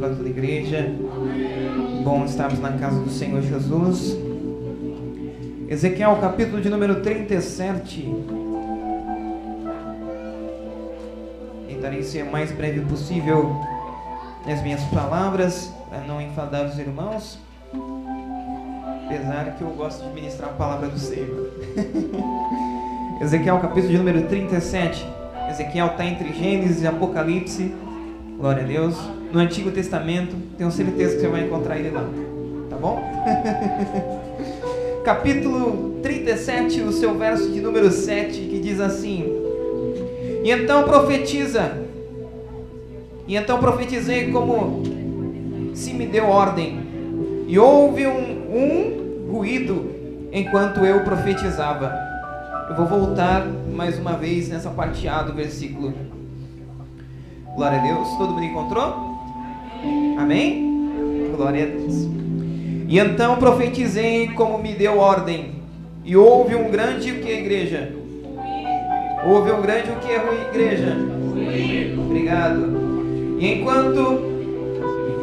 para toda a igreja. Bom estarmos na casa do Senhor Jesus. Ezequiel, capítulo de número 37. Tentarei ser o mais breve possível nas minhas palavras, para não enfadar os irmãos. Apesar que eu gosto de ministrar a palavra do Senhor. Ezequiel, capítulo de número 37. Ezequiel está entre Gênesis e Apocalipse. Glória a Deus. No Antigo Testamento, tenho certeza que você vai encontrar ele lá. Tá bom? capítulo 37, o seu verso de número 7, que diz assim: E então profetiza. E então profetizei como se me deu ordem. E houve um, um ruído enquanto eu profetizava. Eu vou voltar mais uma vez nessa parte A do versículo. Glória a Deus. Todo mundo encontrou? Amém? Glória a Deus. E então profetizei como me deu ordem. E houve um grande o que, igreja? Houve um grande o que, igreja? Obrigado. E enquanto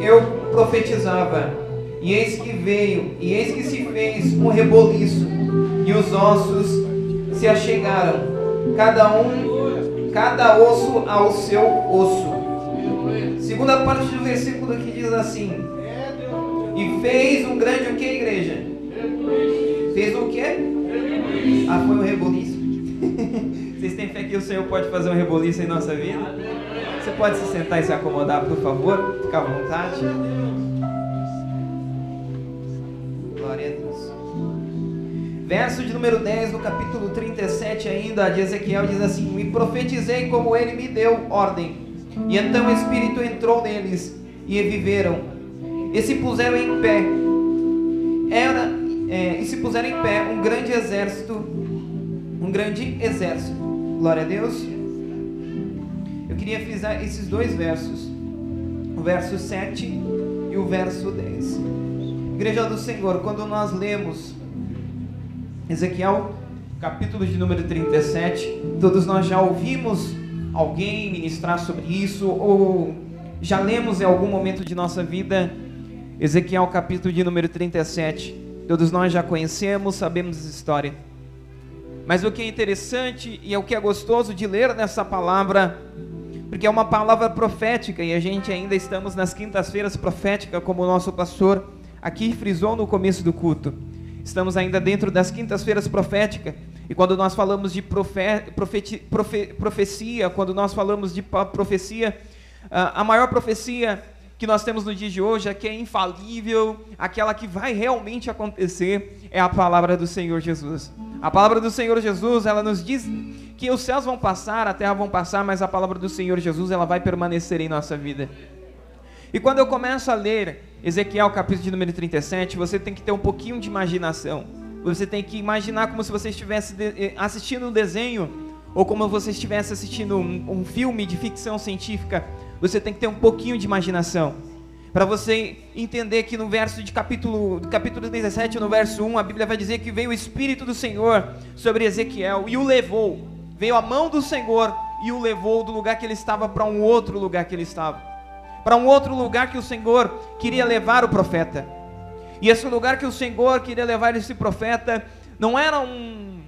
eu profetizava, e eis que veio, e eis que se fez um reboliço, e os ossos se achegaram, cada um, cada osso ao seu osso. Segunda parte do versículo que diz assim: E fez um grande o que, igreja? Fez o que? Ah, foi um reboliço. Vocês têm fé que o Senhor pode fazer um reboliço em nossa vida? Você pode se sentar e se acomodar, por favor? Fica à vontade. Glória a Deus. Verso de número 10 do capítulo 37 ainda de Ezequiel diz assim: E profetizei como ele me deu ordem. E então o Espírito entrou neles e viveram. E se puseram em pé. Era, é, e se puseram em pé um grande exército. Um grande exército. Glória a Deus. Eu queria frisar esses dois versos. O verso 7 e o verso 10. Igreja do Senhor, quando nós lemos Ezequiel, capítulo de número 37, todos nós já ouvimos alguém ministrar sobre isso, ou já lemos em algum momento de nossa vida Ezequiel, capítulo de número 37. Todos nós já conhecemos, sabemos essa história. Mas o que é interessante e é o que é gostoso de ler nessa palavra, porque é uma palavra profética e a gente ainda estamos nas quintas-feiras proféticas, como o nosso pastor aqui frisou no começo do culto. Estamos ainda dentro das quintas-feiras proféticas. E quando nós falamos de profe, profeti, profe, profecia, quando nós falamos de profecia, a maior profecia que nós temos no dia de hoje, a que é infalível, aquela que vai realmente acontecer, é a palavra do Senhor Jesus. A palavra do Senhor Jesus, ela nos diz que os céus vão passar, a terra vão passar, mas a palavra do Senhor Jesus, ela vai permanecer em nossa vida. E quando eu começo a ler Ezequiel capítulo de número 37, você tem que ter um pouquinho de imaginação. Você tem que imaginar como se você estivesse eh, assistindo um desenho ou como você estivesse assistindo um, um filme de ficção científica. Você tem que ter um pouquinho de imaginação. Para você entender que no verso de capítulo, capítulo 17, no verso 1, a Bíblia vai dizer que veio o Espírito do Senhor sobre Ezequiel e o levou. Veio a mão do Senhor e o levou do lugar que ele estava para um outro lugar que ele estava para um outro lugar que o Senhor queria levar o profeta. E esse lugar que o Senhor queria levar esse profeta não era um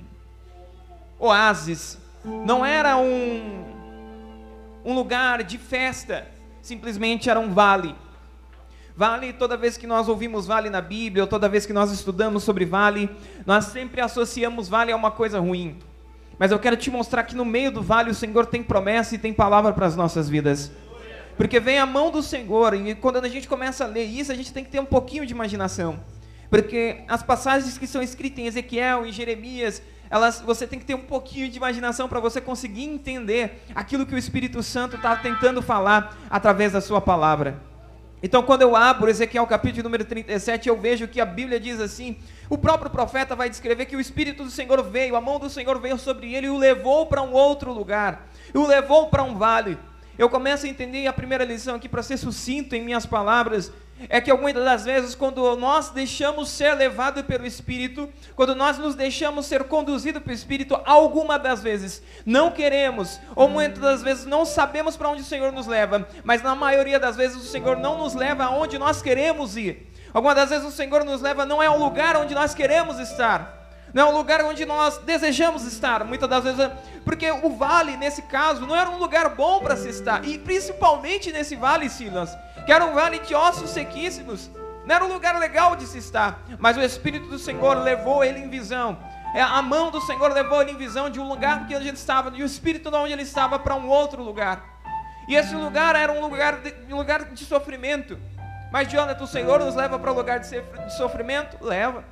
oásis, não era um, um lugar de festa, simplesmente era um vale. Vale, toda vez que nós ouvimos vale na Bíblia, ou toda vez que nós estudamos sobre vale, nós sempre associamos vale a uma coisa ruim. Mas eu quero te mostrar que no meio do vale o Senhor tem promessa e tem palavra para as nossas vidas. Porque vem a mão do Senhor, e quando a gente começa a ler isso, a gente tem que ter um pouquinho de imaginação. Porque as passagens que são escritas em Ezequiel, em Jeremias, elas, você tem que ter um pouquinho de imaginação para você conseguir entender aquilo que o Espírito Santo está tentando falar através da sua palavra. Então, quando eu abro Ezequiel capítulo número 37, eu vejo que a Bíblia diz assim: o próprio profeta vai descrever que o Espírito do Senhor veio, a mão do Senhor veio sobre ele e o levou para um outro lugar, o levou para um vale. Eu começo a entender a primeira lição aqui, para ser sucinto em minhas palavras, é que muitas das vezes, quando nós deixamos ser levados pelo Espírito, quando nós nos deixamos ser conduzidos pelo Espírito, alguma das vezes não queremos, ou muitas das vezes não sabemos para onde o Senhor nos leva, mas na maioria das vezes o Senhor não nos leva aonde nós queremos ir. Algumas das vezes o Senhor nos leva não é um lugar onde nós queremos estar. Não é um lugar onde nós desejamos estar, muitas das vezes, porque o vale, nesse caso, não era um lugar bom para se estar, e principalmente nesse vale, Silas, que era um vale de ossos sequíssimos, não era um lugar legal de se estar, mas o Espírito do Senhor levou ele em visão, é, a mão do Senhor levou ele em visão de um lugar que a gente estava, e o Espírito de onde ele estava para um outro lugar, e esse lugar era um lugar de, um lugar de sofrimento, mas Jonathan, o Senhor nos leva para um lugar de sofrimento? Leva.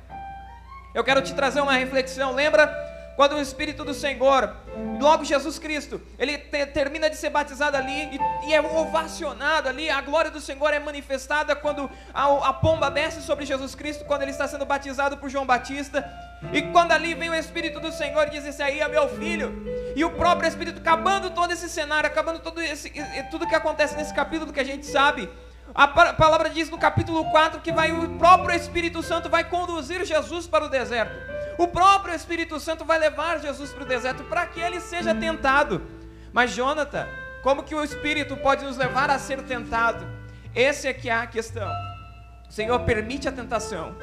Eu quero te trazer uma reflexão. Lembra quando o Espírito do Senhor, logo Jesus Cristo, ele te, termina de ser batizado ali e, e, é ovacionado ali, a glória do Senhor é manifestada quando a, a, pomba desce sobre Jesus Cristo, quando ele está sendo batizado por João Batista. E quando ali vem o Espírito do Senhor e diz: Esse aí é meu filho. E o próprio Espírito, acabando todo esse cenário, acabando todo esse, tudo que acontece nesse capítulo que a gente sabe, a palavra diz no capítulo 4 que vai, o próprio Espírito Santo vai conduzir Jesus para o deserto. O próprio Espírito Santo vai levar Jesus para o deserto para que ele seja tentado. Mas Jonathan, como que o Espírito pode nos levar a ser tentado? Esse é que é a questão. O Senhor permite a tentação.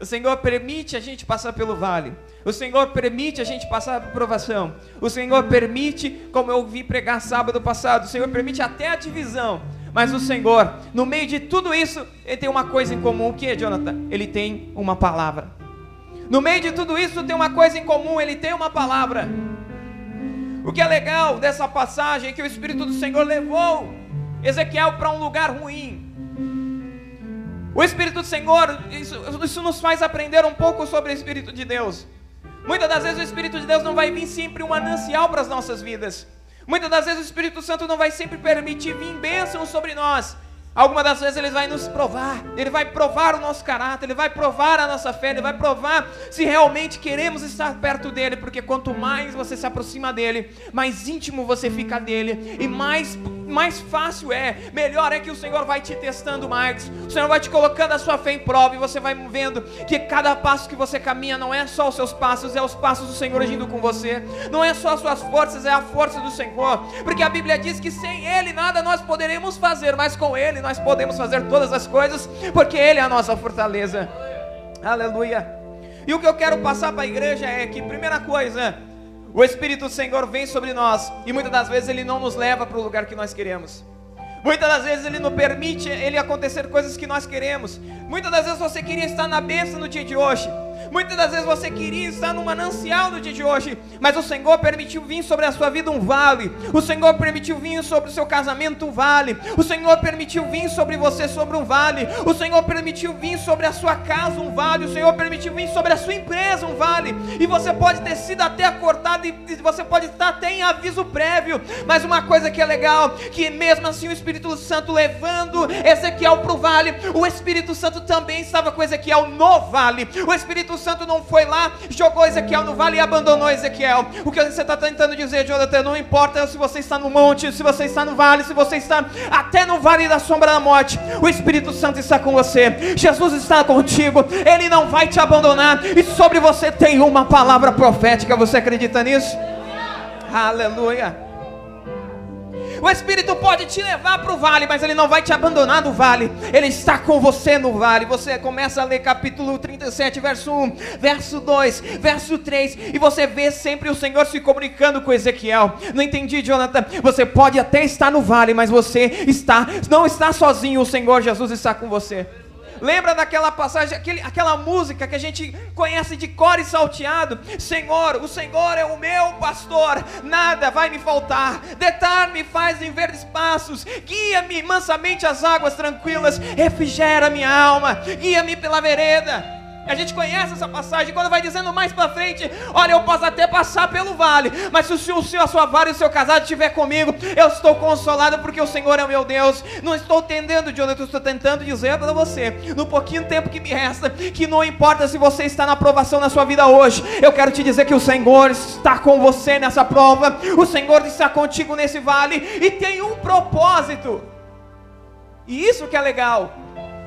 O Senhor permite a gente passar pelo vale. O Senhor permite a gente passar por provação. O Senhor permite, como eu vi pregar sábado passado, o Senhor permite até a divisão. Mas o Senhor, no meio de tudo isso, ele tem uma coisa em comum. O que, Jonathan? Ele tem uma palavra. No meio de tudo isso, tem uma coisa em comum. Ele tem uma palavra. O que é legal dessa passagem é que o Espírito do Senhor levou Ezequiel para um lugar ruim. O Espírito do Senhor, isso, isso nos faz aprender um pouco sobre o Espírito de Deus. Muitas das vezes o Espírito de Deus não vai vir sempre um manancial para as nossas vidas. Muitas das vezes o Espírito Santo não vai sempre permitir vir bênçãos sobre nós. Algumas das vezes ele vai nos provar, ele vai provar o nosso caráter, ele vai provar a nossa fé, ele vai provar se realmente queremos estar perto dele, porque quanto mais você se aproxima dele, mais íntimo você fica dele e mais mais fácil é, melhor é que o Senhor vai te testando mais, o Senhor vai te colocando a sua fé em prova e você vai vendo que cada passo que você caminha não é só os seus passos, é os passos do Senhor agindo com você, não é só as suas forças, é a força do Senhor, porque a Bíblia diz que sem Ele nada nós poderemos fazer, mas com Ele nós podemos fazer todas as coisas, porque Ele é a nossa fortaleza. Aleluia. E o que eu quero passar para a igreja é que, primeira coisa, o Espírito do Senhor vem sobre nós e muitas das vezes ele não nos leva para o lugar que nós queremos. Muitas das vezes ele não permite ele acontecer coisas que nós queremos. Muitas das vezes você queria estar na bênção no dia de hoje. Muitas das vezes você queria estar no manancial no dia de hoje, mas o Senhor permitiu vir sobre a sua vida um vale. O Senhor permitiu vir sobre o seu casamento um vale. O Senhor permitiu vir sobre você sobre um vale. O Senhor permitiu vir sobre a sua casa um vale. O Senhor permitiu vir sobre a sua empresa um vale. E você pode ter sido até acordado e você pode estar até em aviso prévio. Mas uma coisa que é legal, que mesmo assim o Espírito Santo levando Ezequiel para o vale, o Espírito Santo também estava com Ezequiel no vale. O Espírito Santo não foi lá, jogou Ezequiel no vale e abandonou Ezequiel. O que você está tentando dizer, Jonathan, não importa se você está no monte, se você está no vale, se você está até no vale da sombra da morte, o Espírito Santo está com você, Jesus está contigo, Ele não vai te abandonar, e sobre você tem uma palavra profética, você acredita nisso? Aleluia. O Espírito pode te levar para o vale, mas ele não vai te abandonar no vale. Ele está com você no vale. Você começa a ler capítulo 37, verso 1, verso 2, verso 3, e você vê sempre o Senhor se comunicando com Ezequiel. Não entendi, Jonathan. Você pode até estar no vale, mas você está não está sozinho. O Senhor Jesus está com você. Lembra daquela passagem, aquele, aquela música que a gente conhece de cor e salteado? Senhor, o Senhor é o meu pastor, nada vai me faltar. Detar-me faz em verdes passos, guia-me mansamente às águas tranquilas, refrigera minha alma, guia-me pela vereda a gente conhece essa passagem quando vai dizendo mais para frente: Olha, eu posso até passar pelo vale, mas se o senhor, a sua vara e o seu casado estiver comigo, eu estou consolado porque o Senhor é meu Deus. Não estou entendendo, Jonathan, estou tentando dizer para você, no pouquinho tempo que me resta, que não importa se você está na aprovação na sua vida hoje, eu quero te dizer que o Senhor está com você nessa prova, o Senhor está contigo nesse vale e tem um propósito. E isso que é legal.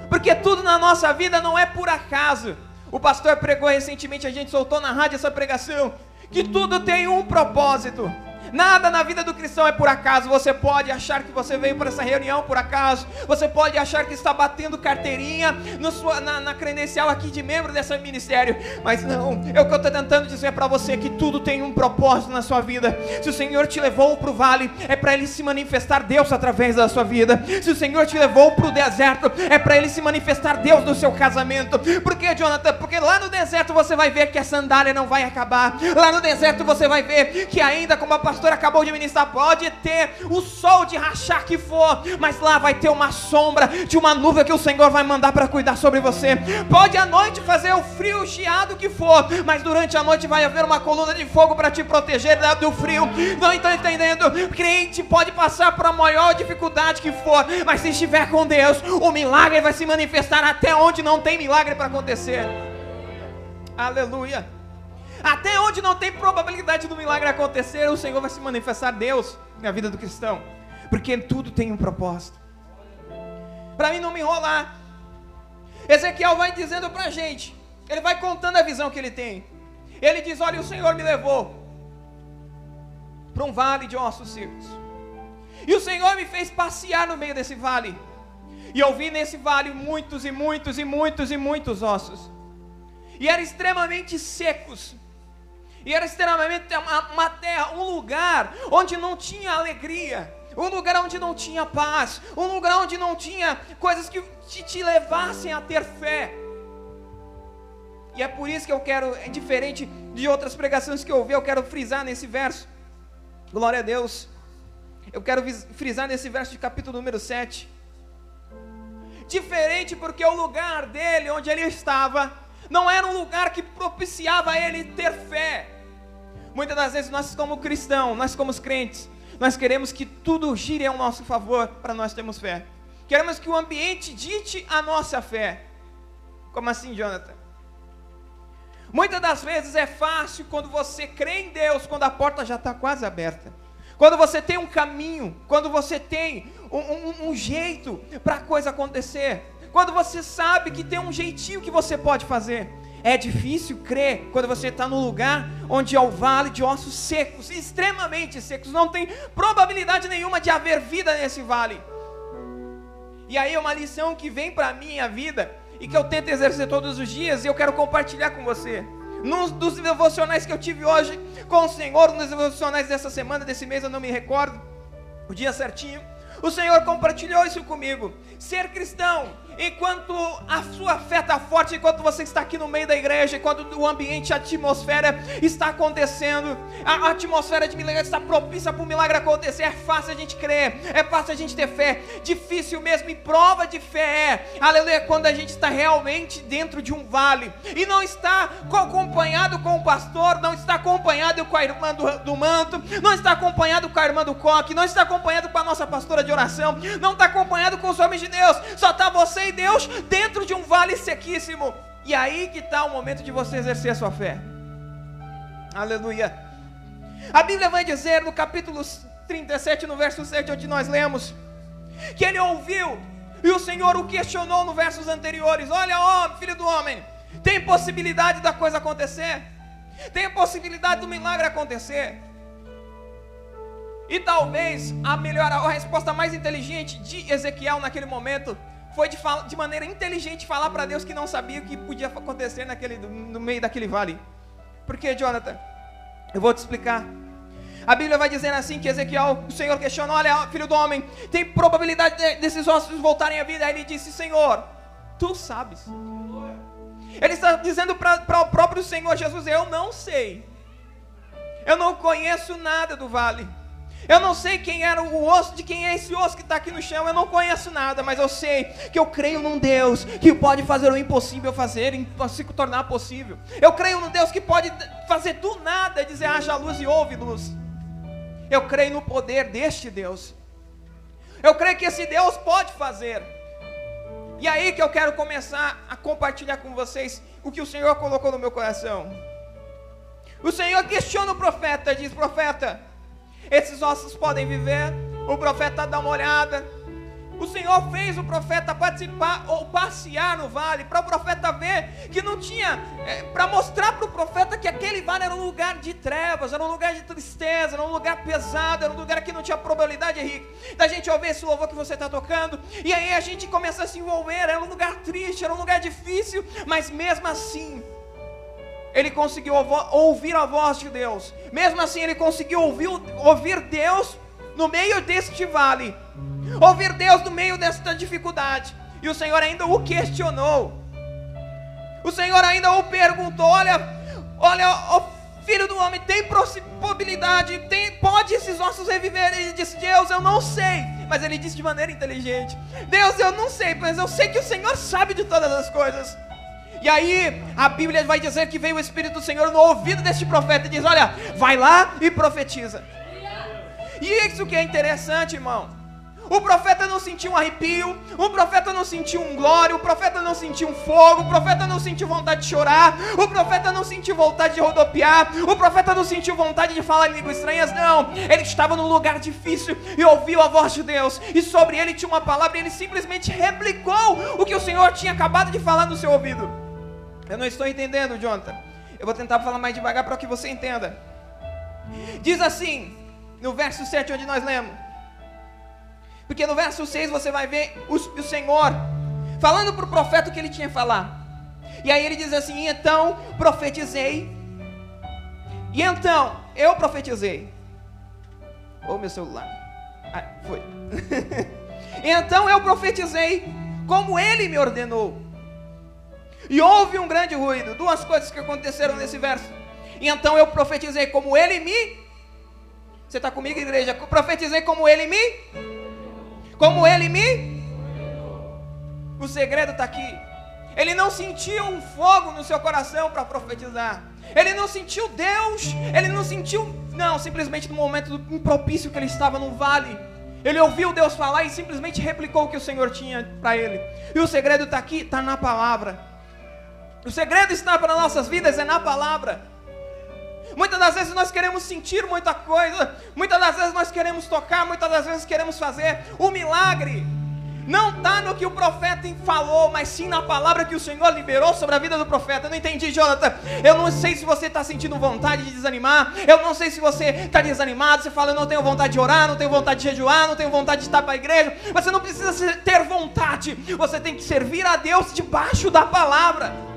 Porque tudo na nossa vida não é por acaso. O pastor pregou recentemente, a gente soltou na rádio essa pregação, que tudo tem um propósito. Nada na vida do cristão é por acaso. Você pode achar que você veio para essa reunião por acaso. Você pode achar que está batendo carteirinha sua, na, na credencial aqui de membro desse ministério. Mas não, é o que eu estou tentando dizer para você: que tudo tem um propósito na sua vida. Se o Senhor te levou para o vale, é para Ele se manifestar Deus através da sua vida. Se o Senhor te levou para o deserto, é para Ele se manifestar Deus no seu casamento. Por que, Jonathan? Porque lá no deserto você vai ver que a sandália não vai acabar. Lá no deserto você vai ver que ainda como a pastora pastor acabou de ministrar, pode ter o sol de rachar que for, mas lá vai ter uma sombra de uma nuvem que o Senhor vai mandar para cuidar sobre você. Pode à noite fazer o frio chiado que for, mas durante a noite vai haver uma coluna de fogo para te proteger do frio. Não está entendendo? Crente pode passar por a maior dificuldade que for, mas se estiver com Deus, o milagre vai se manifestar até onde não tem milagre para acontecer. Aleluia. Até onde não tem probabilidade do milagre acontecer, o Senhor vai se manifestar Deus na vida do cristão, porque tudo tem um propósito. Para mim não me enrolar, Ezequiel vai dizendo para a gente, ele vai contando a visão que ele tem. Ele diz: Olha, o Senhor me levou para um vale de ossos secos, e o Senhor me fez passear no meio desse vale, e eu vi nesse vale muitos e muitos e muitos e muitos ossos, e eram extremamente secos, e era extremamente uma, terra, um lugar onde não tinha alegria, um lugar onde não tinha paz, um lugar onde não tinha coisas que te, te levassem a ter fé. E é por isso que eu quero, é diferente de outras pregações que eu ouvi, eu quero frisar nesse verso. Glória a Deus. Eu quero frisar nesse verso de capítulo número 7. Diferente porque o lugar dele, onde ele estava, não era um lugar que propiciava a ele ter fé. Muitas das vezes nós como cristãos, nós como crentes, nós queremos que tudo gire ao nosso favor para nós termos fé. Queremos que o ambiente dite a nossa fé. Como assim, Jonathan? Muitas das vezes é fácil quando você crê em Deus, quando a porta já está quase aberta. Quando você tem um caminho, quando você tem um, um, um jeito para a coisa acontecer quando você sabe que tem um jeitinho que você pode fazer. É difícil crer quando você está no lugar onde é o vale de ossos secos, extremamente secos, não tem probabilidade nenhuma de haver vida nesse vale. E aí é uma lição que vem para a minha vida e que eu tento exercer todos os dias e eu quero compartilhar com você. Nos dos devocionais que eu tive hoje com o Senhor, nos devocionais dessa semana, desse mês, eu não me recordo o dia certinho. O Senhor compartilhou isso comigo. Ser cristão enquanto a sua fé está forte, enquanto você está aqui no meio da igreja, enquanto o ambiente, a atmosfera está acontecendo, a atmosfera de milagre está propícia para o milagre acontecer, é fácil a gente crer, é fácil a gente ter fé, difícil mesmo, e prova de fé é, aleluia, quando a gente está realmente dentro de um vale, e não está acompanhado com o pastor, não está acompanhado com a irmã do, do manto, não está acompanhado com a irmã do coque, não está acompanhado com a nossa pastora de oração, não está acompanhado com os homens de Deus, só está você Deus dentro de um vale sequíssimo. E aí que está o momento de você exercer a sua fé. Aleluia. A Bíblia vai dizer no capítulo 37, no verso 7, onde nós lemos, que ele ouviu e o Senhor o questionou nos versos anteriores: Olha, ó, filho do homem, tem possibilidade da coisa acontecer? Tem possibilidade do milagre acontecer? E talvez a melhor, a resposta mais inteligente de Ezequiel naquele momento foi de, de maneira inteligente falar para Deus que não sabia o que podia acontecer naquele, no meio daquele vale. Por que, Jonathan? Eu vou te explicar. A Bíblia vai dizendo assim que Ezequiel, o Senhor questionou, olha, filho do homem, tem probabilidade de, desses ossos voltarem à vida? Aí ele disse, Senhor, tu sabes. Ele está dizendo para o próprio Senhor Jesus, eu não sei. Eu não conheço nada do vale. Eu não sei quem era o osso, de quem é esse osso que está aqui no chão. Eu não conheço nada, mas eu sei que eu creio num Deus que pode fazer o impossível fazer, se tornar possível. Eu creio num Deus que pode fazer do nada, dizer haja luz e houve luz. Eu creio no poder deste Deus. Eu creio que esse Deus pode fazer. E aí que eu quero começar a compartilhar com vocês o que o Senhor colocou no meu coração. O Senhor questiona o profeta, diz: Profeta, esses ossos podem viver. O profeta dá uma olhada. O Senhor fez o profeta participar ou passear no vale, para o profeta ver que não tinha, é, para mostrar para o profeta que aquele vale era um lugar de trevas, era um lugar de tristeza, era um lugar pesado, era um lugar que não tinha probabilidade, Henrique, da gente ouvir esse louvor que você está tocando, e aí a gente começa a se envolver, era um lugar triste, era um lugar difícil, mas mesmo assim, ele conseguiu ouvir a voz de Deus, mesmo assim, ele conseguiu ouvir, ouvir Deus no meio deste vale ouvir Deus no meio desta dificuldade. E o Senhor ainda o questionou. O Senhor ainda o perguntou: Olha, olha, ó, filho do homem, tem possibilidade, tem, pode esses ossos reviver? Ele disse: Deus, eu não sei. Mas ele disse de maneira inteligente: Deus, eu não sei, mas eu sei que o Senhor sabe de todas as coisas. E aí, a Bíblia vai dizer que veio o Espírito do Senhor no ouvido deste profeta e diz: Olha, vai lá e profetiza. E isso que é interessante, irmão. O profeta não sentiu um arrepio, o profeta não sentiu um glória, o profeta não sentiu um fogo, o profeta não sentiu vontade de chorar, o profeta não sentiu vontade de rodopiar, o profeta não sentiu vontade de falar em línguas estranhas, não. Ele estava num lugar difícil e ouviu a voz de Deus, e sobre ele tinha uma palavra e ele simplesmente replicou o que o Senhor tinha acabado de falar no seu ouvido. Eu não estou entendendo, Jonathan. Eu vou tentar falar mais devagar para que você entenda. Diz assim, no verso 7, onde nós lemos. Porque no verso 6 você vai ver o, o Senhor falando para o profeta o que ele tinha que falar. E aí ele diz assim: então profetizei. E então eu profetizei. Ô oh, meu celular. Ah, foi. então eu profetizei como ele me ordenou. E houve um grande ruído. Duas coisas que aconteceram nesse verso. E então eu profetizei como ele me. Você está comigo, igreja? Profetizei como ele me como ele me. O segredo está aqui. Ele não sentiu um fogo no seu coração para profetizar. Ele não sentiu Deus. Ele não sentiu. Não, simplesmente no momento impropício que ele estava no vale. Ele ouviu Deus falar e simplesmente replicou o que o Senhor tinha para ele. E o segredo está aqui, está na palavra. O segredo está para nossas vidas é na palavra. Muitas das vezes nós queremos sentir muita coisa, muitas das vezes nós queremos tocar, muitas das vezes queremos fazer. O milagre não está no que o profeta falou, mas sim na palavra que o Senhor liberou sobre a vida do profeta. Eu não entendi, Jonathan. Eu não sei se você está sentindo vontade de desanimar. Eu não sei se você está desanimado. Você fala, eu não tenho vontade de orar, não tenho vontade de jejuar, não tenho vontade de estar para a igreja. Você não precisa ter vontade. Você tem que servir a Deus debaixo da palavra.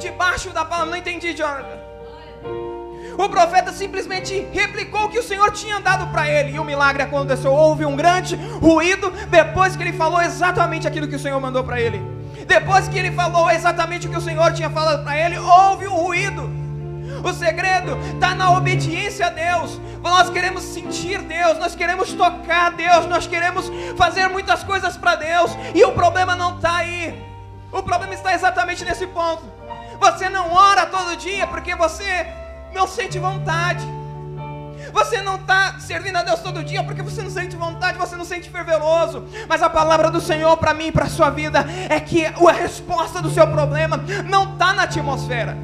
Debaixo da palavra. Não entendi, Jonathan. O profeta simplesmente replicou o que o Senhor tinha dado para ele, e o milagre aconteceu. Houve um grande ruído depois que ele falou exatamente aquilo que o Senhor mandou para ele. Depois que ele falou exatamente o que o Senhor tinha falado para ele, houve um ruído. O segredo está na obediência a Deus. Nós queremos sentir Deus, nós queremos tocar Deus, nós queremos fazer muitas coisas para Deus, e o problema não está aí. O problema está exatamente nesse ponto. Você não ora todo dia porque você não sente vontade. Você não está servindo a Deus todo dia porque você não sente vontade, você não sente fervoroso. Mas a palavra do Senhor para mim e para a sua vida é que a resposta do seu problema não está na atmosfera.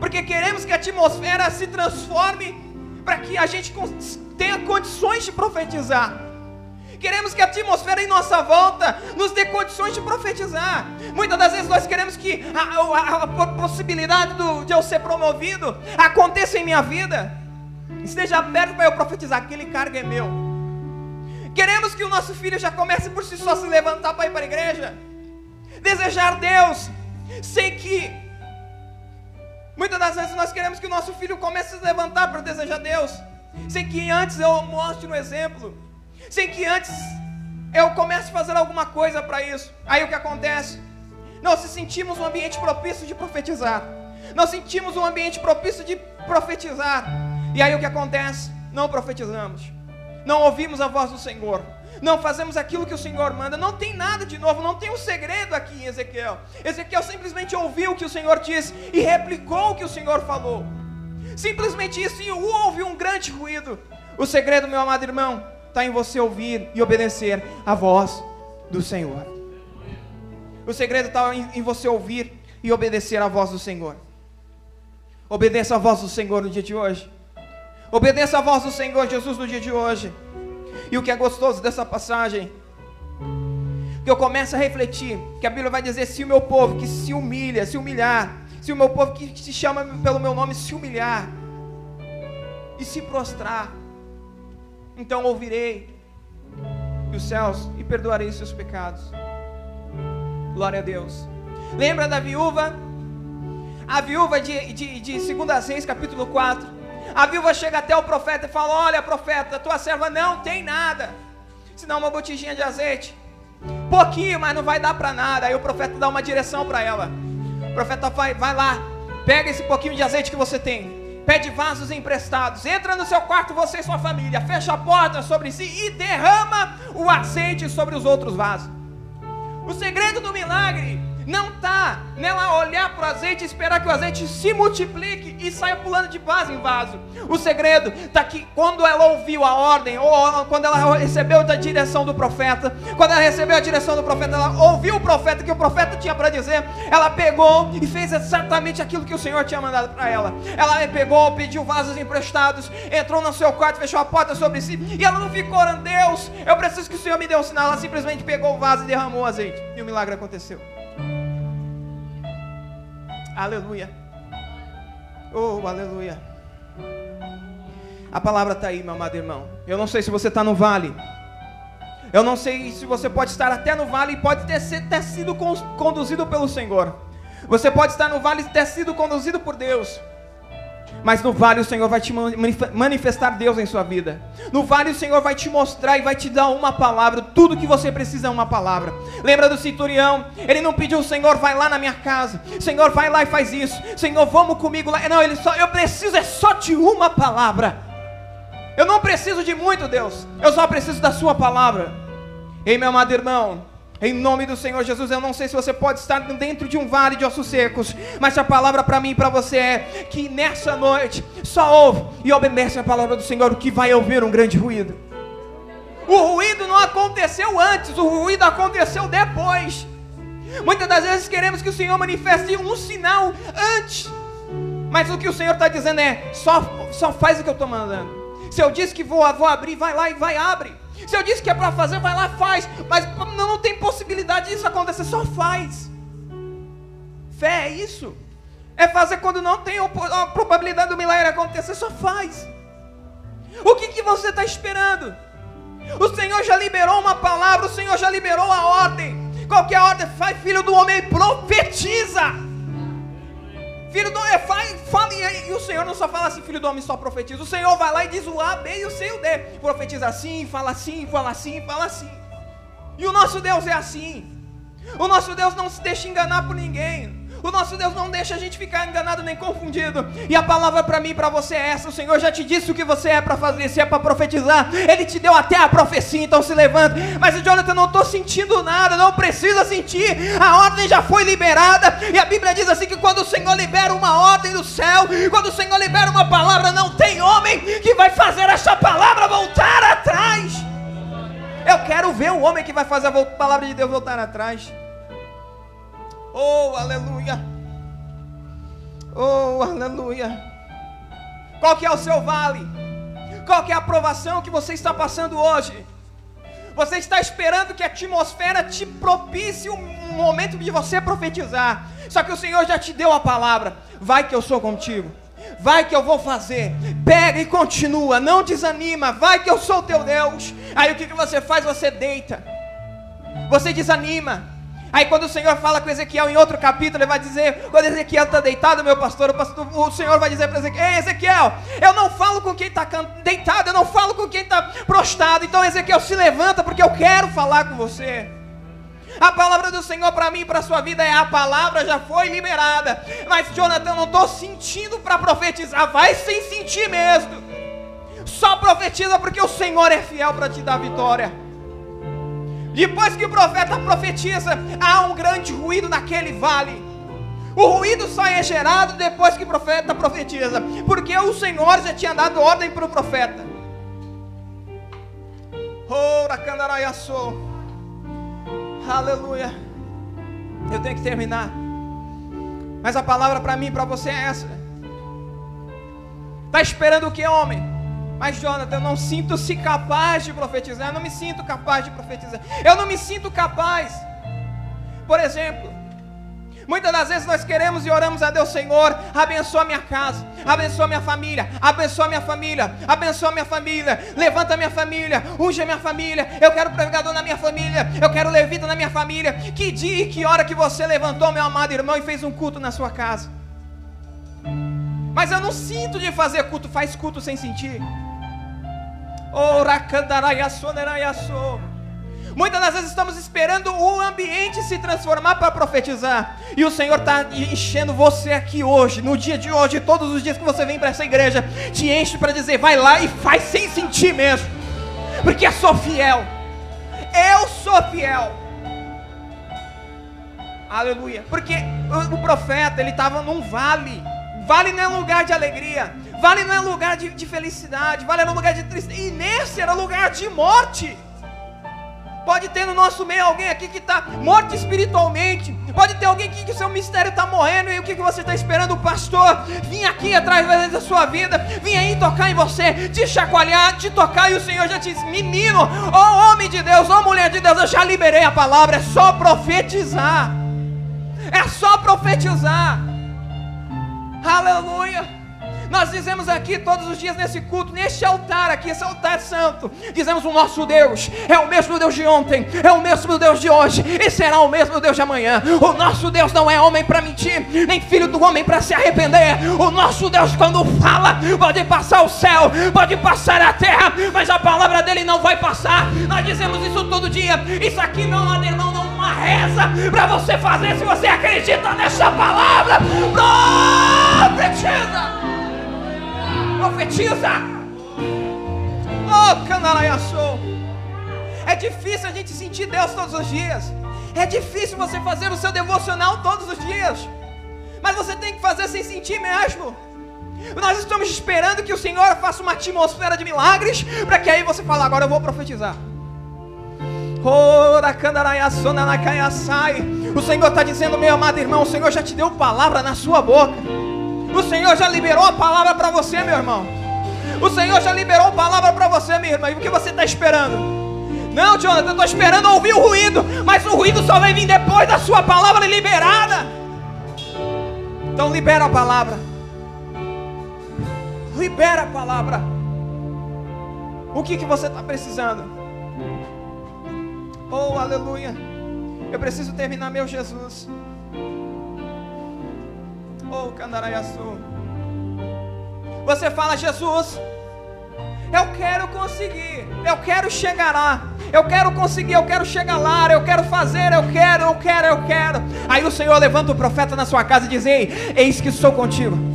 Porque queremos que a atmosfera se transforme para que a gente tenha condições de profetizar. Queremos que a atmosfera em nossa volta nos dê condições de profetizar. Muitas das vezes nós queremos que a, a, a possibilidade do, de eu ser promovido aconteça em minha vida. Esteja aberto para eu profetizar. Aquele cargo é meu. Queremos que o nosso filho já comece por si só se levantar para ir para a igreja. Desejar Deus, sem que Muitas das vezes nós queremos que o nosso filho comece a se levantar para desejar Deus, sem que antes eu mostre um exemplo sem que antes eu comece a fazer alguma coisa para isso. Aí o que acontece? Nós sentimos um ambiente propício de profetizar. Nós sentimos um ambiente propício de profetizar. E aí o que acontece? Não profetizamos. Não ouvimos a voz do Senhor. Não fazemos aquilo que o Senhor manda. Não tem nada de novo, não tem um segredo aqui em Ezequiel. Ezequiel simplesmente ouviu o que o Senhor disse e replicou o que o Senhor falou. Simplesmente isso, e houve um grande ruído. O segredo, meu amado irmão, está em você ouvir e obedecer a voz do Senhor. O segredo está em, em você ouvir e obedecer a voz do Senhor. Obedeça a voz do Senhor no dia de hoje. Obedeça a voz do Senhor Jesus no dia de hoje. E o que é gostoso dessa passagem, que eu começo a refletir, que a Bíblia vai dizer: se o meu povo que se humilha, se humilhar, se o meu povo que se chama pelo meu nome se humilhar e se prostrar, então ouvirei dos céus e perdoarei os seus pecados. Glória a Deus. Lembra da viúva? A viúva de, de, de 2 Reis, capítulo 4. A viúva chega até o profeta e fala: Olha, profeta, tua serva não tem nada, senão uma botijinha de azeite. Pouquinho, mas não vai dar para nada. Aí o profeta dá uma direção para ela. O profeta vai, vai lá, pega esse pouquinho de azeite que você tem, pede vasos emprestados, entra no seu quarto, você e sua família, fecha a porta sobre si e derrama o azeite sobre os outros vasos. O segredo do milagre não está nela olhar para o azeite e esperar que o azeite se multiplique e saia pulando de vaso em vaso. O segredo está que quando ela ouviu a ordem, ou quando ela recebeu a direção do profeta, quando ela recebeu a direção do profeta, ela ouviu o profeta que o profeta tinha para dizer, ela pegou e fez exatamente aquilo que o Senhor tinha mandado para ela. Ela pegou, pediu vasos emprestados, entrou no seu quarto, fechou a porta sobre si, e ela não ficou orando, Deus, eu preciso que o Senhor me dê um sinal. Ela simplesmente pegou o vaso e derramou o azeite, e o milagre aconteceu. Aleluia. Oh, aleluia. A palavra está aí, meu amado irmão. Eu não sei se você está no vale. Eu não sei se você pode estar até no vale e pode ter, ter sido conduzido pelo Senhor. Você pode estar no vale e ter sido conduzido por Deus. Mas no vale o Senhor vai te manifestar Deus em sua vida. No vale o Senhor vai te mostrar e vai te dar uma palavra. Tudo que você precisa é uma palavra. Lembra do centurião? Ele não pediu, Senhor, vai lá na minha casa. Senhor, vai lá e faz isso. Senhor, vamos comigo lá. Não, ele só, eu preciso é só de uma palavra. Eu não preciso de muito, Deus. Eu só preciso da sua palavra. Ei, meu amado irmão, em nome do Senhor Jesus, eu não sei se você pode estar dentro de um vale de ossos secos, mas a palavra para mim e para você é que nessa noite só ouve e obedece a palavra do Senhor, o que vai ouvir um grande ruído. O ruído não aconteceu antes, o ruído aconteceu depois. Muitas das vezes queremos que o Senhor manifeste um sinal antes, mas o que o Senhor está dizendo é: só, só faz o que eu estou mandando. Se eu disse que vou, vou abrir, vai lá e vai abre. Se eu disse que é para fazer, vai lá faz. Mas não, não tem possibilidade disso acontecer, só faz. Fé é isso. É fazer quando não tem a probabilidade do milagre acontecer, só faz. O que, que você está esperando? O Senhor já liberou uma palavra, o Senhor já liberou a ordem. Qual que a ordem? Faz filho do homem, profetiza. Filho do homem, fale, fale e o Senhor não só fala assim, filho do homem só profetiza. O Senhor vai lá e diz o A, B e o C e o D. Profetiza assim, fala assim, fala assim, fala assim. E o nosso Deus é assim. O nosso Deus não se deixa enganar por ninguém. O nosso Deus não deixa a gente ficar enganado nem confundido. E a palavra para mim e para você é essa: o Senhor já te disse o que você é para fazer, se é para profetizar, Ele te deu até a profecia, então se levanta. Mas Jonathan, não estou sentindo nada, não precisa sentir, a ordem já foi liberada. E a Bíblia diz assim: que quando o Senhor libera uma ordem do céu, quando o Senhor libera uma palavra, não tem homem que vai fazer essa palavra voltar atrás. Eu quero ver o homem que vai fazer a palavra de Deus voltar atrás. Oh, aleluia. Oh, aleluia. Qual que é o seu vale? Qual que é a aprovação que você está passando hoje? Você está esperando que a atmosfera te propicie um momento de você profetizar. Só que o Senhor já te deu a palavra. Vai que eu sou contigo. Vai que eu vou fazer. Pega e continua. Não desanima. Vai que eu sou teu Deus. Aí o que, que você faz? Você deita. Você desanima. Aí quando o Senhor fala com Ezequiel em outro capítulo, ele vai dizer, quando Ezequiel está deitado, meu pastor, o, pastor, o Senhor vai dizer para Ezequiel, Ei, Ezequiel, eu não falo com quem está deitado, eu não falo com quem está prostrado, então Ezequiel se levanta porque eu quero falar com você. A palavra do Senhor para mim e para sua vida é a palavra já foi liberada. Mas Jonathan, não estou sentindo para profetizar, vai sem sentir mesmo. Só profetiza porque o Senhor é fiel para te dar vitória. Depois que o profeta profetiza, há um grande ruído naquele vale. O ruído só é gerado depois que o profeta profetiza, porque o Senhor já tinha dado ordem para o profeta. Aleluia. Eu tenho que terminar. Mas a palavra para mim e para você é essa. Está esperando o que, homem? Mas Jonathan, eu não sinto-se capaz de profetizar, eu não me sinto capaz de profetizar, eu não me sinto capaz. Por exemplo, Muitas das vezes nós queremos e oramos a Deus, Senhor, abençoa minha casa, abençoa minha família, abençoa minha família, abençoa minha família, levanta minha família, unge minha família, eu quero pregador na minha família, eu quero levita na minha família. Que dia e que hora que você levantou, meu amado irmão, e fez um culto na sua casa? Mas eu não sinto de fazer culto, faz culto sem sentir. Muitas das vezes estamos esperando o ambiente se transformar para profetizar. E o Senhor está enchendo você aqui hoje, no dia de hoje, todos os dias que você vem para essa igreja, te enche para dizer: vai lá e faz sem sentir mesmo. Porque eu sou fiel. Eu sou fiel. Aleluia. Porque o, profeta, ele estava num vale. Vale não é lugar de alegria. Vale não é lugar de, de felicidade. Vale era um lugar de tristeza. E nesse era lugar de morte. Pode ter no nosso meio alguém aqui que está morto espiritualmente. Pode ter alguém aqui que o seu mistério está morrendo. E o que, que você está esperando? O pastor vir aqui atrás da sua vida, vir aí tocar em você, te chacoalhar, te tocar. E o Senhor já te diz: Menino, ó oh, homem de Deus, ó oh, mulher de Deus, eu já liberei a palavra. É só profetizar. É só profetizar. Aleluia. Nós dizemos aqui todos os dias nesse culto, neste altar aqui, esse altar santo, dizemos o nosso Deus é o mesmo Deus de ontem, é o mesmo Deus de hoje e será o mesmo Deus de amanhã. O nosso Deus não é homem para mentir, nem filho do homem para se arrepender. O nosso Deus, quando fala, pode passar o céu, pode passar a terra, mas a palavra dele não vai passar. Nós dizemos isso todo dia. Isso aqui não, irmão, não é uma reza para você fazer se você acredita nessa palavra. Profetiza! Profetiza. Oh, canalaiaçou. É difícil a gente sentir Deus todos os dias. É difícil você fazer o seu devocional todos os dias. Mas você tem que fazer sem sentir mesmo. Nós estamos esperando que o Senhor faça uma atmosfera de milagres, para que aí você fale, agora eu vou profetizar. O Senhor está dizendo, meu amado irmão, o Senhor já te deu palavra na sua boca. O Senhor já liberou a palavra para você, meu irmão. O Senhor já liberou a palavra para você, minha irmã. E o que você está esperando? Não, Jonathan, eu estou esperando ouvir o ruído. Mas o ruído só vai vir depois da sua palavra liberada. Então libera a palavra. Libera a palavra. O que, que você está precisando? Oh, aleluia. Eu preciso terminar meu Jesus. Oh, Candaraiaçu. Você fala, Jesus, eu quero conseguir, eu quero chegar lá, eu quero conseguir, eu quero chegar lá, eu quero fazer, eu quero, eu quero, eu quero. Aí o Senhor levanta o profeta na sua casa e diz: Ei, eis que sou contigo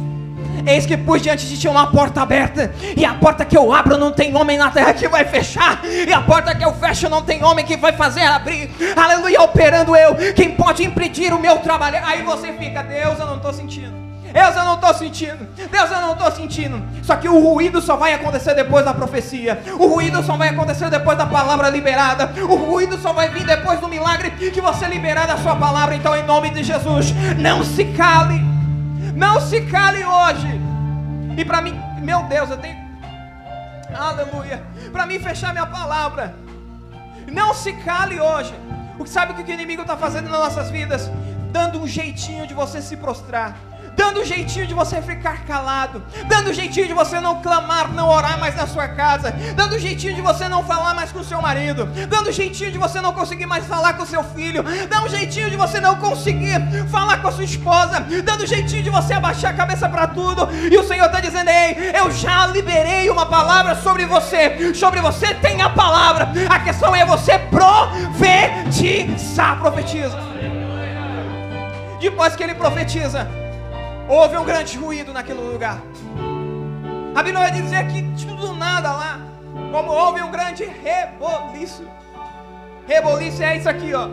Eis que pus diante de ti uma porta aberta, e a porta que eu abro não tem homem na terra que vai fechar, e a porta que eu fecho não tem homem que vai fazer abrir. Aleluia, operando eu. Quem pode impedir o meu trabalho? Aí você fica, Deus, eu não estou sentindo. Deus, eu não estou sentindo. Deus, eu não estou sentindo. Só que o ruído só vai acontecer depois da profecia. O ruído só vai acontecer depois da palavra liberada. O ruído só vai vir depois do milagre que você liberar da sua palavra. Então, em nome de Jesus, não se cale. Não se cale hoje. E para mim, meu Deus, eu tenho. Aleluia. Para mim fechar minha palavra. Não se cale hoje. O que sabe o que o inimigo está fazendo nas nossas vidas? Dando um jeitinho de você se prostrar dando jeitinho de você ficar calado, dando jeitinho de você não clamar, não orar mais na sua casa, dando jeitinho de você não falar mais com o seu marido, dando jeitinho de você não conseguir mais falar com o seu filho, dando jeitinho de você não conseguir falar com a sua esposa, dando jeitinho de você abaixar a cabeça para tudo, e o Senhor está dizendo: Ei, eu já liberei uma palavra sobre você, sobre você tem a palavra, a questão é você profetizar, profetiza. Depois que ele profetiza, Houve um grande ruído naquele lugar. A Bíblia vai dizer que tudo nada lá, como houve um grande reboliço. Reboliço é isso aqui, ó.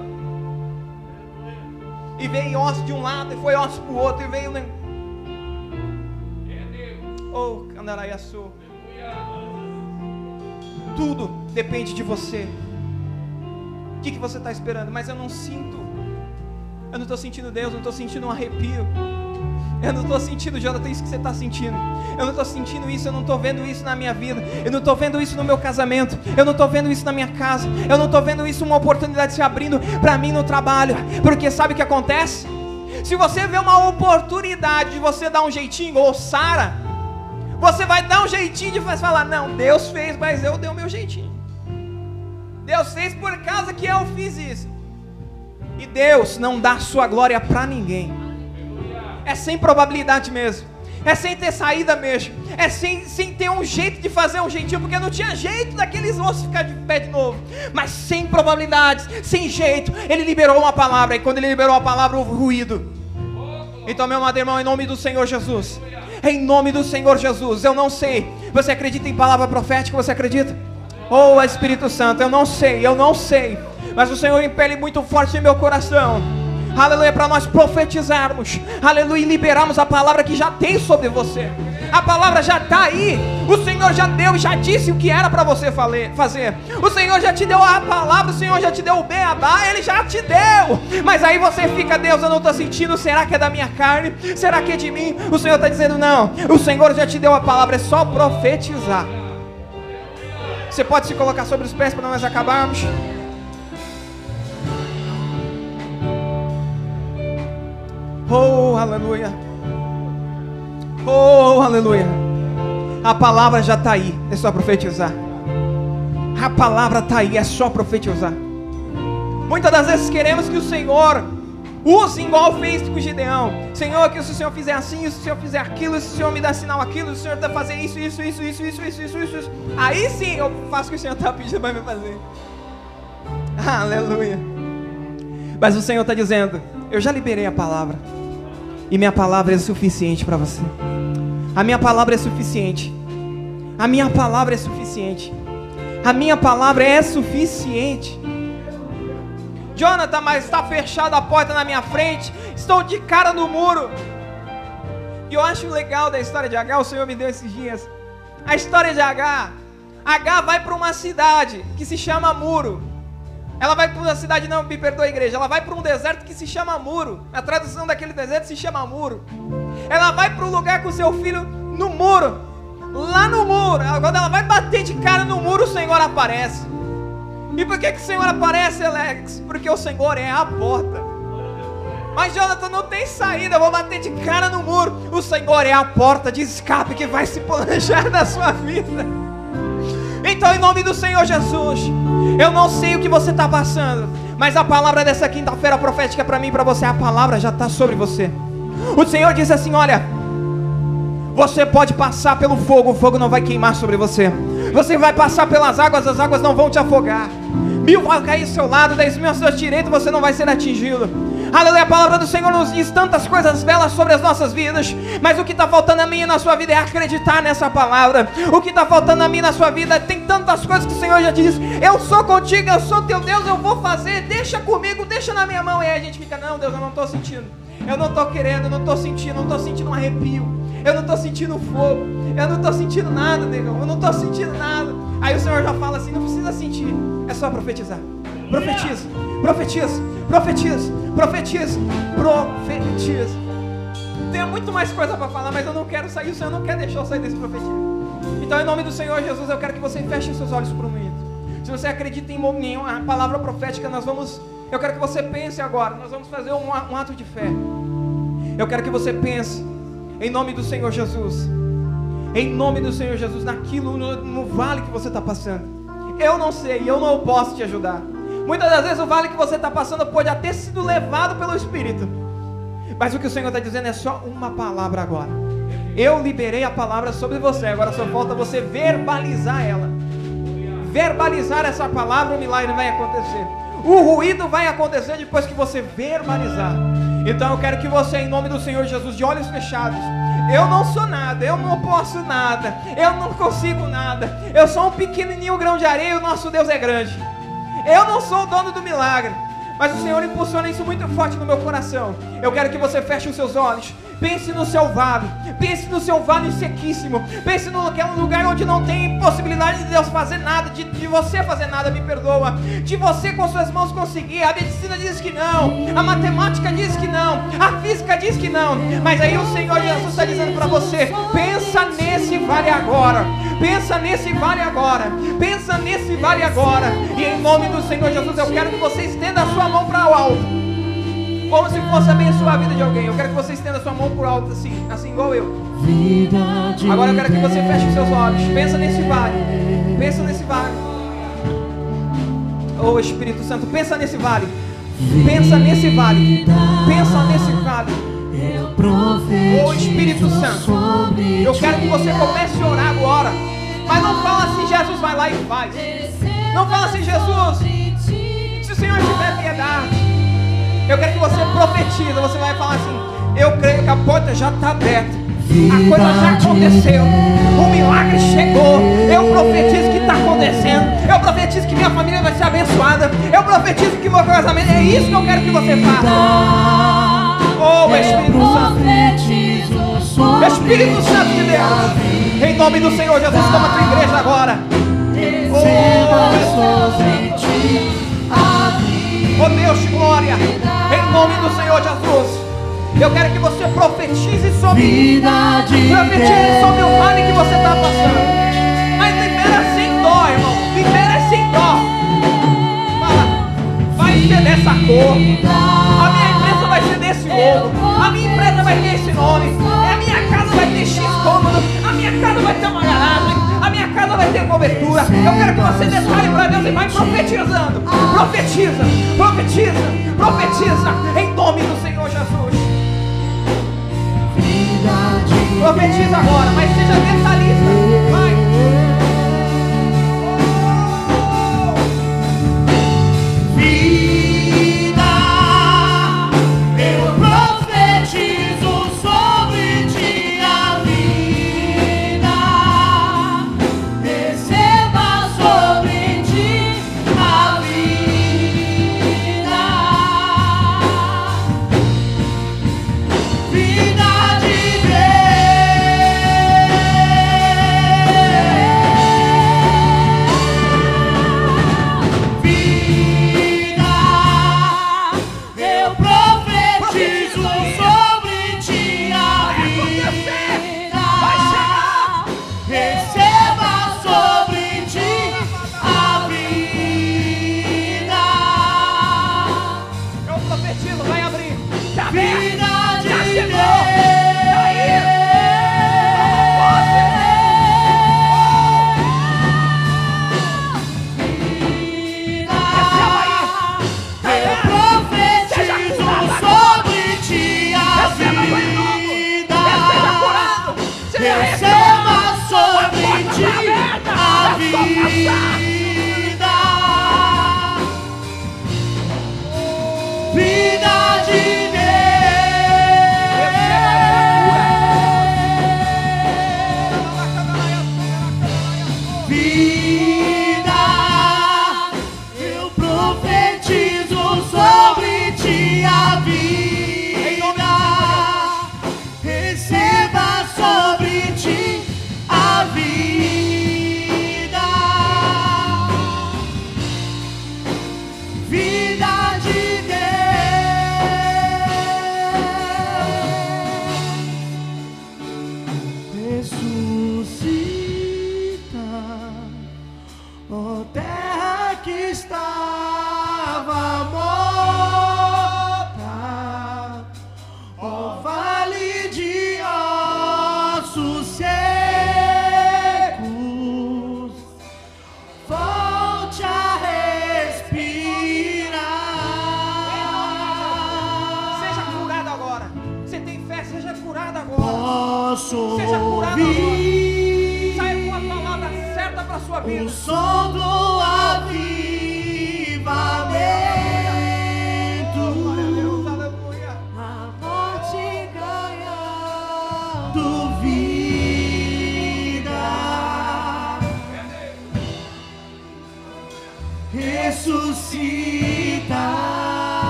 E veio osso de um lado e foi osso o outro e veio. Oh, Candaraiaçu. Tudo depende de você. O que, que você está esperando? Mas eu não sinto. Eu não estou sentindo Deus, eu não estou sentindo um arrepio. Eu não estou sentindo, Jonathan, isso que você está sentindo. Eu não estou sentindo isso, eu não estou vendo isso na minha vida. Eu não estou vendo isso no meu casamento. Eu não estou vendo isso na minha casa. Eu não estou vendo isso uma oportunidade se abrindo para mim no trabalho. Porque sabe o que acontece? Se você vê uma oportunidade de você dar um jeitinho, ou Sara, você vai dar um jeitinho de falar: Não, Deus fez, mas eu dei o meu jeitinho. Deus fez por causa que eu fiz isso. E Deus não dá sua glória para ninguém. É sem probabilidade mesmo. É sem ter saída mesmo. É sem, sem ter um jeito de fazer um jeitinho, porque não tinha jeito daqueles ossos ficar de pé de novo. Mas sem probabilidades, sem jeito, ele liberou uma palavra. E quando ele liberou a palavra, houve ruído. Então, meu amado irmão, em nome do Senhor Jesus. Em nome do Senhor Jesus. Eu não sei. Você acredita em palavra profética? Você acredita? Oh, Espírito Santo, eu não sei, eu não sei. Mas o Senhor impele muito forte em meu coração aleluia, para nós profetizarmos, aleluia, e liberarmos a palavra que já tem sobre você. A palavra já está aí. O Senhor já deu, já disse o que era para você fazer. O Senhor já te deu a palavra, o Senhor já te deu o beabá, Ele já te deu. Mas aí você fica, Deus, eu não estou sentindo. Será que é da minha carne? Será que é de mim? O Senhor está dizendo, não. O Senhor já te deu a palavra, é só profetizar. Você pode se colocar sobre os pés para nós acabarmos. Oh, aleluia. Oh, aleluia. A palavra já está aí, é só profetizar. A palavra está aí, é só profetizar. Muitas das vezes queremos que o Senhor use igual fez com Gideão. Senhor, que se o Senhor fizer assim, se o Senhor fizer aquilo, se o Senhor me dá sinal aquilo, se o Senhor está fazendo isso, isso, isso, isso, isso, isso, isso, isso, isso. Aí sim eu faço o que o Senhor está pedindo para me fazer. Aleluia. Mas o Senhor está dizendo: Eu já liberei a palavra. E minha palavra é suficiente para você. A minha palavra é suficiente. A minha palavra é suficiente. A minha palavra é suficiente. Jonathan, mas está fechada a porta na minha frente. Estou de cara no muro. E eu acho legal da história de H, o Senhor me deu esses dias. A história de H. H vai para uma cidade que se chama Muro. Ela vai para uma cidade, não, me perdoa a igreja, ela vai para um deserto que se chama Muro. A tradução daquele deserto se chama Muro. Ela vai para um lugar com seu filho no muro. Lá no muro. Quando ela vai bater de cara no muro, o Senhor aparece. E por que, que o Senhor aparece, Alex? Porque o Senhor é a porta. Mas Jonathan não tem saída, eu vou bater de cara no muro. O Senhor é a porta de escape que vai se planejar na sua vida. Então, em nome do Senhor Jesus, eu não sei o que você está passando, mas a palavra dessa quinta-feira profética para mim e para você, a palavra já está sobre você. O Senhor diz assim: Olha, você pode passar pelo fogo, o fogo não vai queimar sobre você. Você vai passar pelas águas, as águas não vão te afogar. Mil vai cair ao seu lado, dez mil ao seu direito, você não vai ser atingido. Aleluia, a palavra do Senhor nos diz tantas coisas belas sobre as nossas vidas, mas o que está faltando a mim e na sua vida é acreditar nessa palavra. O que está faltando a mim na sua vida tem tantas coisas que o Senhor já te disse: Eu sou contigo, eu sou teu Deus, eu vou fazer, deixa comigo, deixa na minha mão. E aí a gente fica: Não, Deus, eu não estou sentindo, eu não estou querendo, eu não estou sentindo, eu não estou sentindo um arrepio, eu não estou sentindo fogo, eu não estou sentindo nada, negão, eu não estou sentindo nada. Aí o Senhor já fala assim: Não precisa sentir, é só profetizar. Profetiza, profetiza, profetiza, profetiza, profetiza. Tem muito mais coisa para falar, mas eu não quero sair, o Senhor não quer deixar eu sair desse profetismo. Então, em nome do Senhor Jesus, eu quero que você feche seus olhos por um momento. Se você acredita em nenhuma palavra profética, nós vamos. Eu quero que você pense agora. Nós vamos fazer um, um ato de fé. Eu quero que você pense em nome do Senhor Jesus. Em nome do Senhor Jesus, naquilo no, no vale que você está passando. Eu não sei, eu não posso te ajudar. Muitas das vezes o vale que você está passando pode até sido levado pelo Espírito. Mas o que o Senhor está dizendo é só uma palavra agora. Eu liberei a palavra sobre você, agora só falta você verbalizar ela. Verbalizar essa palavra, o milagre vai acontecer. O ruído vai acontecer depois que você verbalizar. Então eu quero que você, em nome do Senhor Jesus, de olhos fechados, eu não sou nada, eu não posso nada, eu não consigo nada, eu sou um pequenininho grão de areia o nosso Deus é grande. Eu não sou o dono do milagre. Mas o Senhor impulsiona isso muito forte no meu coração. Eu quero que você feche os seus olhos. Pense no seu vale. Pense no seu vale sequíssimo. Pense no que é um lugar onde não tem possibilidade de Deus fazer nada, de, de você fazer nada, me perdoa. De você com suas mãos conseguir. A medicina diz que não. A matemática diz que não. A física diz que não. Mas aí o Senhor Jesus está dizendo para você: pensa nesse vale agora. Pensa nesse vale agora. Pensa nesse vale agora. E em nome do Senhor Jesus, eu quero que você estenda a sua mão para o alto como se fosse abençoar a vida de alguém. Eu quero que você estenda sua mão por alto, assim, assim igual eu. Agora eu quero que você feche os seus olhos. Pensa nesse vale. Pensa nesse vale. Oh Espírito Santo, pensa nesse vale. Pensa nesse vale. Pensa nesse vale. Oh Espírito Santo, eu quero que você comece a orar agora. Mas não fala assim, Jesus vai lá e faz. Não fala assim, Jesus. Se o Senhor tiver piedade. Eu quero que você profetiza. Você vai falar assim: Eu creio que a porta já está aberta. A coisa já aconteceu. O milagre chegou. Eu profetizo que está acontecendo. Eu profetizo que minha família vai ser abençoada. Eu profetizo que meu casamento é isso que eu quero que você faça. Oh, Espírito Santo. Espírito Santo de Deus. Em nome do Senhor Jesus, toma a tua igreja agora. Oh, Oh Deus de glória, em nome do Senhor Jesus. Eu quero que você profetize sobre profetize sobre o vale que você está passando. Mas libera sem dó, irmão. Libera sem dó. Fala, vai ser dessa cor. A minha empresa vai ser desse logo. A minha empresa vai ter esse nome. A minha casa vai ter X cômodo. A minha casa vai ter uma garagem casa vai ter cobertura. Eu quero que você detalhe para Deus e vai profetizando. Profetiza, profetiza, profetiza em nome do Senhor Jesus. Profetiza agora, mas seja mentalista. Vai. Oh, oh, oh.